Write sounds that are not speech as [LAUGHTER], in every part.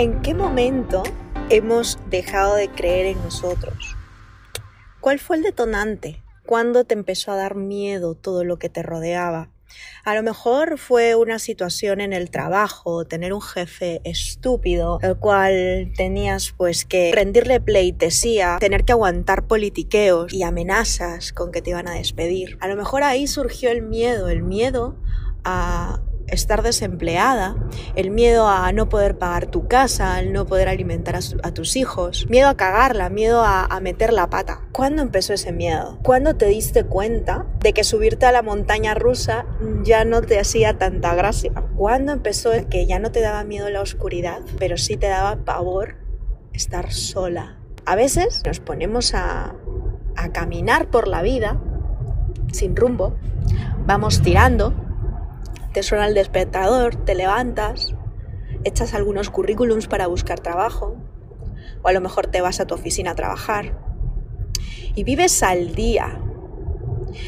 ¿En qué momento hemos dejado de creer en nosotros? ¿Cuál fue el detonante? ¿Cuándo te empezó a dar miedo todo lo que te rodeaba? A lo mejor fue una situación en el trabajo, tener un jefe estúpido, el cual tenías pues que rendirle pleitesía, tener que aguantar politiqueos y amenazas con que te iban a despedir. A lo mejor ahí surgió el miedo, el miedo a estar desempleada, el miedo a no poder pagar tu casa, al no poder alimentar a, tus hijos, miedo a cagarla, miedo a, a, meter la pata. ¿Cuándo empezó ese miedo? ¿Cuándo te diste cuenta de que subirte a la montaña rusa ya no te hacía tanta gracia? ¿Cuándo empezó el que ya no te daba miedo la oscuridad, pero sí te daba pavor estar sola? A veces nos ponemos a, a caminar por la vida sin rumbo, vamos tirando te suena el despertador, te levantas, echas algunos currículums para buscar trabajo, o a lo mejor te vas a tu oficina a trabajar, y vives al día,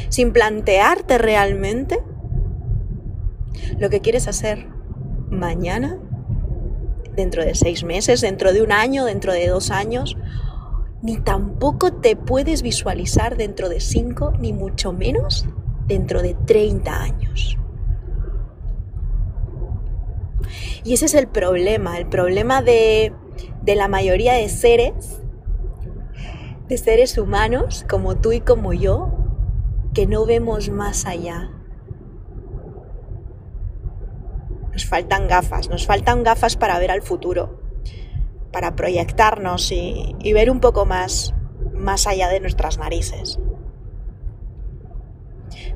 sin plantearte realmente lo que quieres hacer mañana, dentro de seis meses, dentro de un año, dentro de dos años, ni tampoco te puedes visualizar dentro de cinco, ni mucho menos dentro de 30 años. Y ese es el problema, el problema de, de la mayoría de seres, de seres humanos como tú y como yo, que no vemos más allá. Nos faltan gafas, nos faltan gafas para ver al futuro, para proyectarnos y, y ver un poco más, más allá de nuestras narices.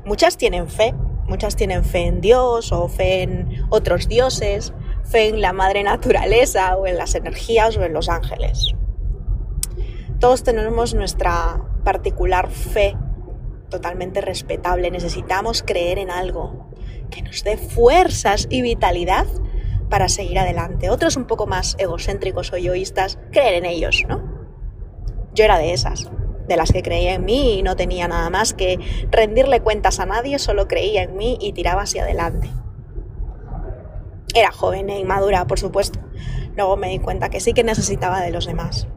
Muchas tienen fe, muchas tienen fe en Dios o fe en otros dioses, fe en la madre naturaleza o en las energías o en los ángeles. Todos tenemos nuestra particular fe totalmente respetable. Necesitamos creer en algo que nos dé fuerzas y vitalidad para seguir adelante. Otros un poco más egocéntricos o egoístas, creer en ellos, ¿no? Yo era de esas, de las que creía en mí y no tenía nada más que rendirle cuentas a nadie, solo creía en mí y tiraba hacia adelante. Era joven e inmadura, por supuesto. Luego me di cuenta que sí que necesitaba de los demás.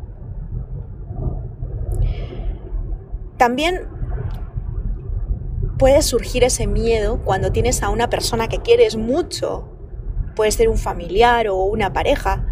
También puede surgir ese miedo cuando tienes a una persona que quieres mucho. Puede ser un familiar o una pareja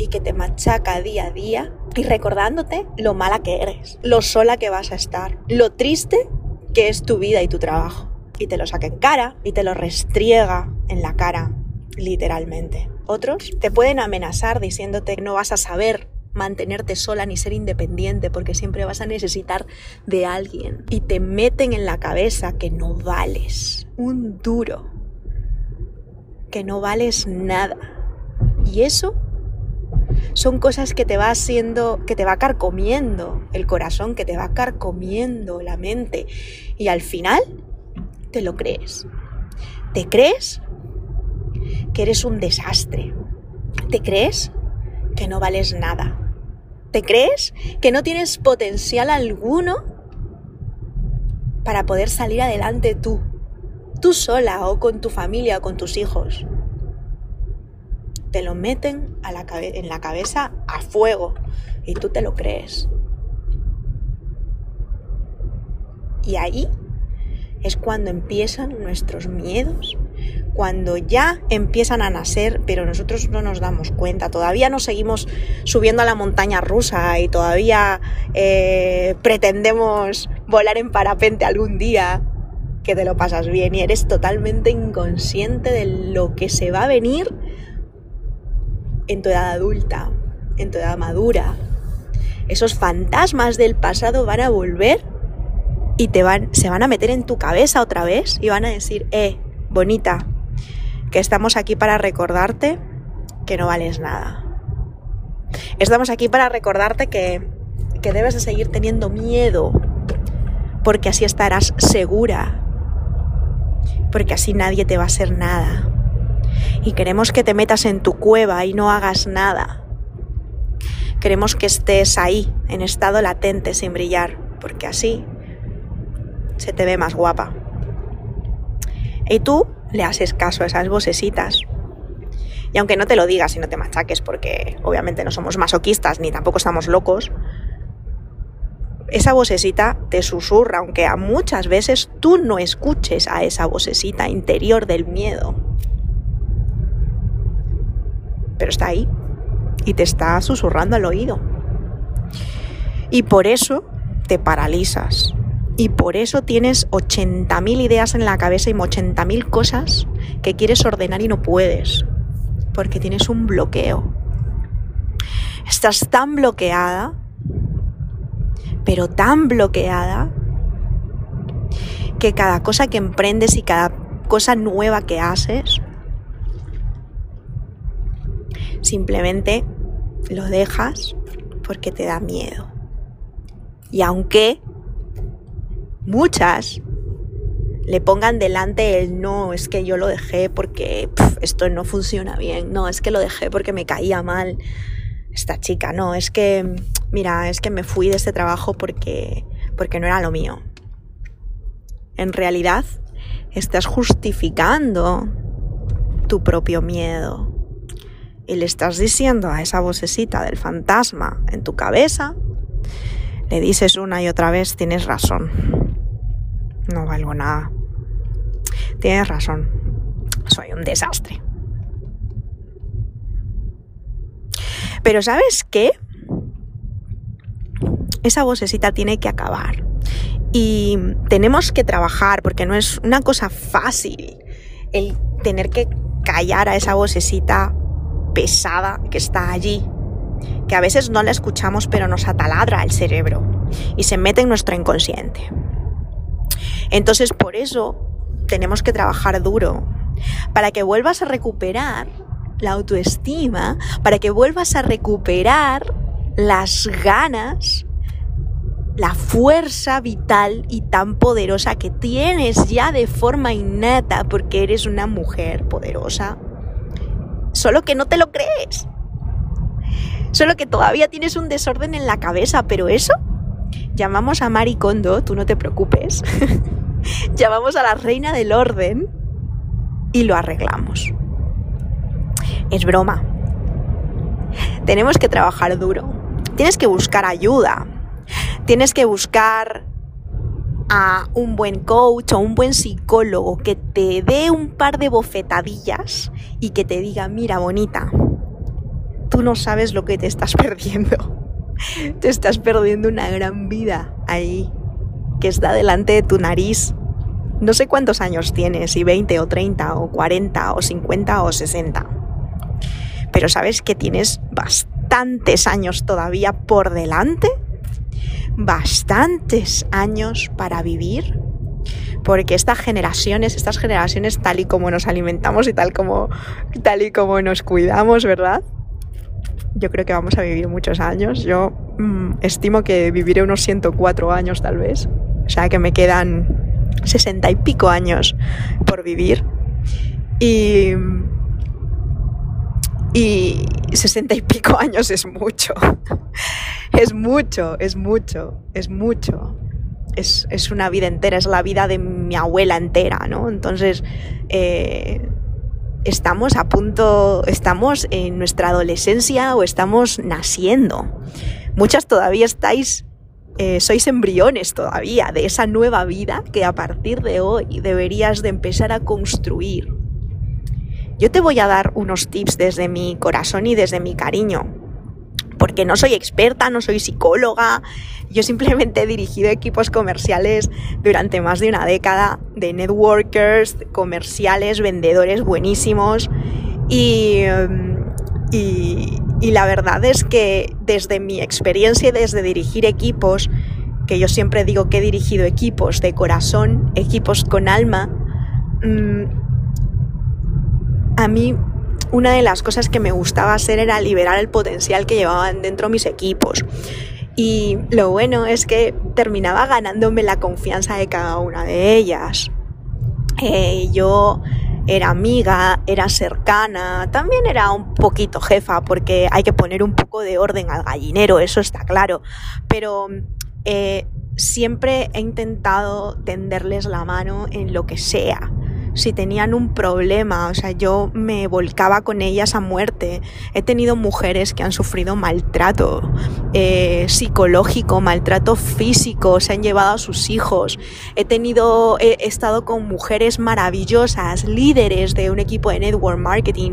y que te machaca día a día y recordándote lo mala que eres, lo sola que vas a estar, lo triste que es tu vida y tu trabajo. Y te lo saca en cara y te lo restriega en la cara literalmente. Otros te pueden amenazar diciéndote que no vas a saber mantenerte sola ni ser independiente porque siempre vas a necesitar de alguien y te meten en la cabeza que no vales un duro, que no vales nada. Y eso son cosas que te va haciendo, que te va carcomiendo el corazón, que te va carcomiendo la mente y al final te lo crees. ¿Te crees que eres un desastre. ¿Te crees que no vales nada? ¿Te crees que no tienes potencial alguno para poder salir adelante tú? Tú sola o con tu familia o con tus hijos. Te lo meten en la cabeza a fuego y tú te lo crees. Y ahí es cuando empiezan nuestros miedos, cuando ya empiezan a nacer, pero nosotros no nos damos cuenta. Todavía nos seguimos subiendo a la montaña rusa y todavía eh, pretendemos volar en parapente algún día, que te lo pasas bien y eres totalmente inconsciente de lo que se va a venir en tu edad adulta, en tu edad madura. Esos fantasmas del pasado van a volver y te van, se van a meter en tu cabeza otra vez y van a decir, eh, bonita, que estamos aquí para recordarte que no vales nada. Estamos aquí para recordarte que, que debes de seguir teniendo miedo, porque así estarás segura, porque así nadie te va a hacer nada. Y queremos que te metas en tu cueva y no hagas nada. Queremos que estés ahí, en estado latente, sin brillar, porque así se te ve más guapa. Y tú le haces caso a esas vocecitas. Y aunque no te lo digas y no te machaques, porque obviamente no somos masoquistas ni tampoco estamos locos, esa vocecita te susurra, aunque a muchas veces tú no escuches a esa vocecita interior del miedo. Pero está ahí y te está susurrando al oído. Y por eso te paralizas. Y por eso tienes 80.000 ideas en la cabeza y 80.000 cosas que quieres ordenar y no puedes. Porque tienes un bloqueo. Estás tan bloqueada, pero tan bloqueada, que cada cosa que emprendes y cada cosa nueva que haces, simplemente lo dejas porque te da miedo. Y aunque muchas le pongan delante el no, es que yo lo dejé porque esto no funciona bien, no, es que lo dejé porque me caía mal esta chica, no, es que, mira, es que me fui de este trabajo porque, porque no era lo mío. En realidad, estás justificando tu propio miedo y le estás diciendo a esa vocecita del fantasma en tu cabeza, le dices una y otra vez, tienes razón, no valgo nada, tienes razón, soy un desastre. Pero ¿sabes qué? Esa vocecita tiene que acabar. Y tenemos que trabajar porque no es una cosa fácil el tener que callar a esa vocecita pesada que está allí, que a veces no la escuchamos pero nos ataladra el cerebro y se mete en nuestro inconsciente. Entonces por eso tenemos que trabajar duro, para que vuelvas a recuperar la autoestima, para que vuelvas a recuperar las ganas, la fuerza vital y tan poderosa que tienes ya de forma innata porque eres una mujer poderosa Solo que no te lo crees. Solo que todavía tienes un desorden en la cabeza, pero eso llamamos a Maricondo, tú no te preocupes. [LAUGHS] llamamos a la reina del orden y lo arreglamos. Es broma. Tenemos que trabajar duro. Tienes que buscar ayuda. Tienes que buscar a un buen coach o un buen psicólogo que te dé un par de bofetadillas y que te diga, mira bonita, tú no sabes lo que te estás [LAUGHS] perdiendo. Te estás perdiendo una gran vida ahí, que está delante de tu nariz. No sé cuántos años tienes, si 20 o 30 o 40 o 50 o 60. Pero sabes que tienes bastantes años todavía por delante bastantes años para vivir, porque estas generaciones, estas generaciones tal y como nos alimentamos y tal como, tal y como nos cuidamos, ¿verdad? Yo creo que vamos a vivir muchos años. Yo mm, estimo que viviré unos 104 años tal vez. O sea que me quedan 60 y pico años por vivir. Y, y 60 y pico años [LAUGHS] es mucho. es mucho, es mucho, es mucho. Es, una vida entera, es la vida de mi abuela entera, ¿no? Entonces, eh, estamos a punto, estamos en nuestra adolescencia o estamos naciendo. Muchas todavía estáis, eh, sois embriones todavía de esa nueva vida que a partir de hoy deberías de empezar a construir. Yo te voy a dar unos tips desde mi corazón y desde mi cariño porque no soy experta, no soy psicóloga, yo simplemente he dirigido equipos comerciales durante más de una década de networkers, comerciales, vendedores buenísimos y, y, la verdad es que desde mi experiencia y desde dirigir equipos, que yo siempre digo que he dirigido equipos de corazón, equipos con alma, mm, a mí una de las cosas que me gustaba hacer era liberar el potencial que llevaban dentro mis equipos. Y lo bueno es que terminaba ganándome la confianza de cada una de ellas. Eh, yo era amiga, era cercana, también era un poquito jefa, porque hay que poner un poco de orden al gallinero, eso está claro. Pero eh, siempre he intentado tenderles la mano en lo que sea si tenían un problema, o sea, yo me volcaba con ellas a muerte. He tenido mujeres que han sufrido maltrato eh, psicológico, maltrato físico, se han llevado a sus hijos. He tenido, he, estado con mujeres maravillosas, líderes de un equipo de network marketing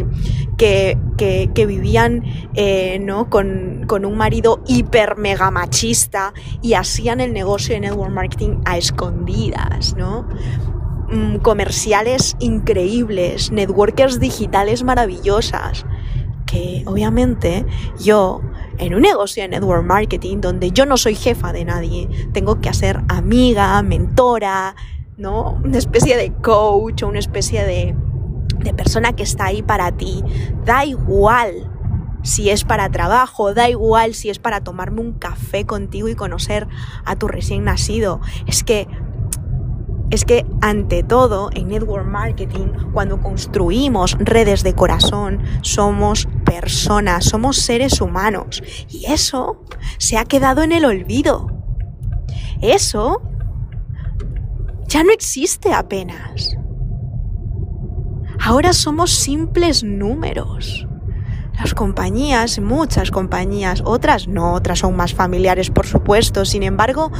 que, que, vivían eh, ¿no? con, con un marido hiper mega machista y hacían el negocio de network marketing a escondidas, ¿no? Mm, comerciales increíbles, networkers digitales maravillosas, que obviamente yo en un negocio de network marketing donde yo no soy jefa de nadie, tengo que hacer amiga, mentora, ¿no? Una especie de coach o una especie de, de persona que está ahí para ti. Da igual si es para trabajo, da igual si es para tomarme un café contigo y conocer a tu recién nacido. Es que es que ante todo en network marketing, cuando construimos redes de corazón, somos personas, somos seres humanos. Y eso se ha quedado en el olvido. Eso ya no existe apenas. Ahora somos simples números. Las compañías, muchas compañías, otras no, otras son más familiares por supuesto, sin embargo,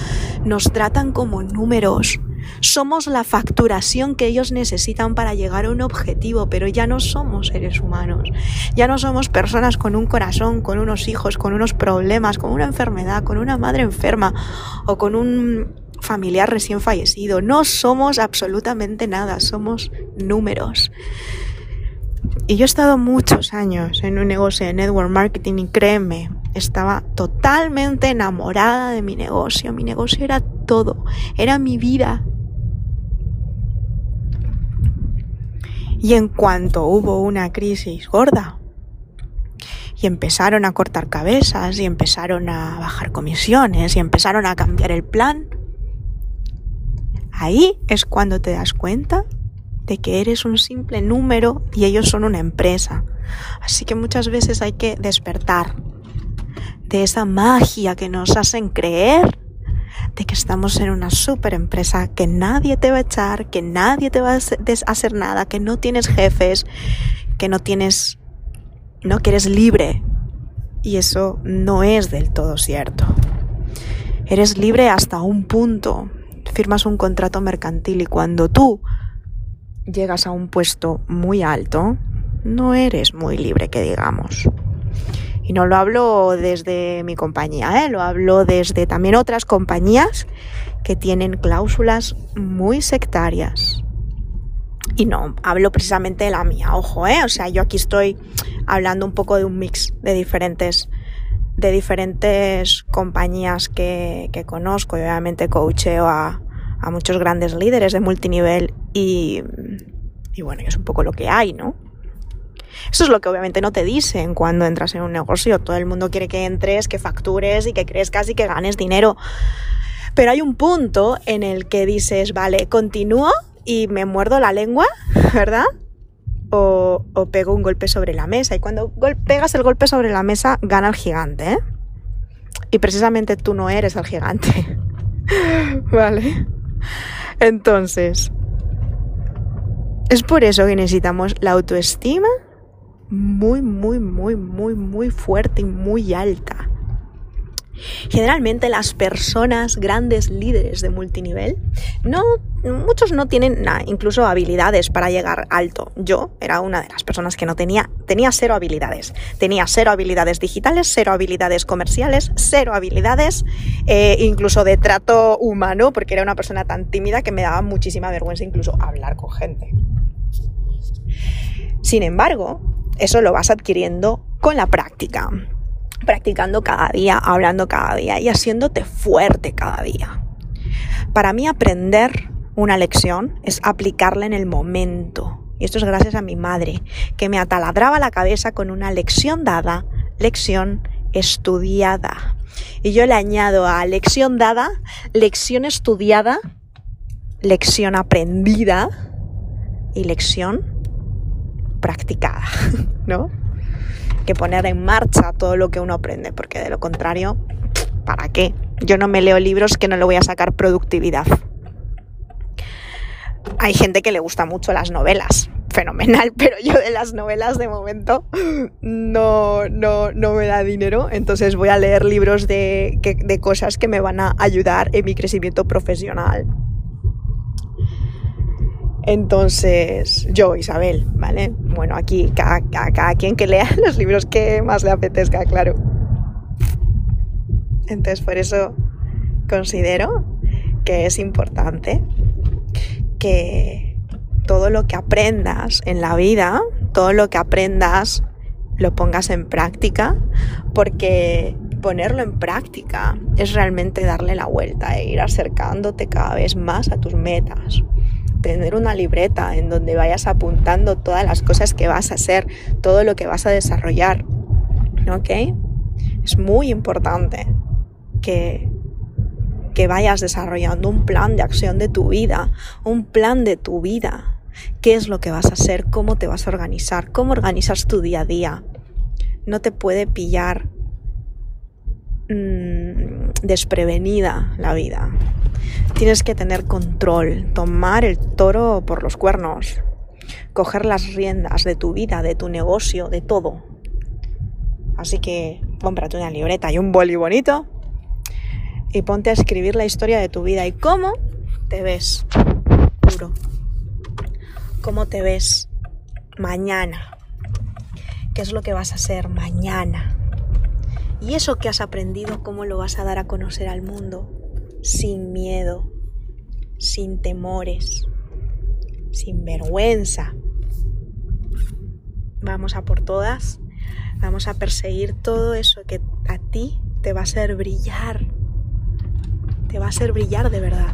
nos tratan como números, somos la facturación que ellos necesitan para llegar a un objetivo, pero ya no somos seres humanos. Ya no somos personas con un corazón, con unos hijos, con unos problemas, con una enfermedad, con una madre enferma o con un familiar recién fallecido. No somos absolutamente nada, somos números. Y yo he estado muchos años en un negocio de network marketing y créeme, estaba totalmente enamorada de mi negocio. Mi negocio era todo, era mi vida, Y en cuanto hubo una crisis gorda, y empezaron a cortar cabezas, y empezaron a bajar comisiones, y empezaron a cambiar el plan, ahí es cuando te das cuenta de que eres un simple número y ellos son una empresa. Así que muchas veces hay que despertar de esa magia que nos hacen creer de que estamos en una super empresa, que nadie te va a echar, que nadie te va a hacer nada, que no tienes jefes, que no tienes, no que eres libre. Y eso no es del todo cierto. Eres libre hasta un punto. Firmas un contrato mercantil y cuando tú llegas a un puesto muy alto, no eres muy libre, que digamos. Y no lo hablo desde mi compañía, ¿eh? lo hablo desde también otras compañías que tienen cláusulas muy sectarias. Y no, hablo precisamente de la mía, ojo, ¿eh? O sea, yo aquí estoy hablando un poco de un mix de diferentes, de diferentes compañías que, conozco y obviamente coacheo a, a muchos grandes líderes de multinivel y, y bueno, es un poco lo que hay, ¿no? Eso es lo que obviamente no te dicen cuando entras en un negocio. Todo el mundo quiere que entres, que factures y que crezcas y que ganes dinero. Pero hay un punto en el que dices, vale, continúo y me muerdo la lengua, [LAUGHS] ¿verdad? O, pego un golpe sobre la mesa. Y cuando pegas el golpe sobre la mesa, gana el gigante, ¿eh? Y precisamente tú no eres el gigante. [LAUGHS] ¿Vale? Entonces, es por eso que necesitamos la autoestima muy, muy, muy, muy, muy fuerte y muy alta. Generalmente las personas grandes líderes de multinivel, no, muchos no tienen incluso habilidades para llegar alto. Yo era una de las personas que no tenía, tenía cero habilidades. Tenía cero habilidades digitales, cero habilidades comerciales, cero habilidades eh, incluso de trato humano, porque era una persona tan tímida que me daba muchísima vergüenza incluso hablar con gente. Sin embargo, eso lo vas adquiriendo con la práctica, practicando cada día, hablando cada día y haciéndote fuerte cada día. Para mí aprender una lección es aplicarla en el momento. Y esto es gracias a mi madre, que me ataladraba la cabeza con una lección dada, lección estudiada. Y yo le añado a lección dada, lección estudiada, lección aprendida y lección practicada, [LAUGHS] ¿no? Que poner en marcha todo lo que uno aprende, porque de lo contrario, ¿para qué? Yo no me leo libros que no le voy a sacar productividad. Hay gente que le gusta mucho las novelas, fenomenal, [LAUGHS] pero yo de las novelas de momento no, no, no me da dinero, entonces voy a leer libros de, de cosas que me van a ayudar en mi crecimiento profesional. Entonces, yo, Isabel, ¿vale? Bueno, aquí cada, quien que lea [LAUGHS] los libros que más le apetezca, claro. Entonces, por eso considero que es importante que todo lo que aprendas en la vida, todo lo que aprendas, lo pongas en práctica, porque ponerlo en práctica es realmente darle la vuelta e ir acercándote cada vez más a tus metas tener una libreta en donde vayas apuntando todas las cosas que vas a hacer, todo lo que vas a desarrollar. ¿Ok? Es muy importante que, que vayas desarrollando un plan de acción de tu vida, un plan de tu vida. ¿Qué es lo que vas a hacer? ¿Cómo te vas a organizar? ¿Cómo organizas tu día a día? No te puede pillar mmm, desprevenida la vida. Tienes que tener control, tomar el toro por los cuernos, coger las riendas de tu vida, de tu negocio, de todo. Así que cómprate una libreta y un boli bonito y ponte a escribir la historia de tu vida y cómo te ves duro. ¿Cómo te ves mañana? ¿Qué es lo que vas a hacer mañana? Y eso que has aprendido, ¿cómo lo vas a dar a conocer al mundo? Sin miedo, sin temores, sin vergüenza. Vamos a por todas, vamos a perseguir todo eso que a ti te va a hacer brillar, te va a hacer brillar de verdad.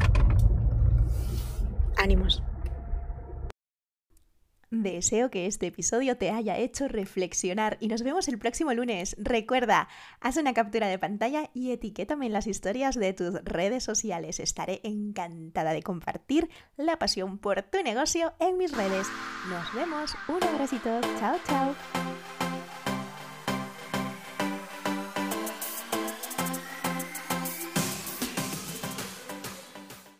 Ánimos. Deseo que este episodio te haya hecho reflexionar y nos vemos el próximo lunes. Recuerda, haz una captura de pantalla y etiquétame en las historias de tus redes sociales. Estaré encantada de compartir la pasión por tu negocio en mis redes. Nos vemos. Un abracito. Chao, chao.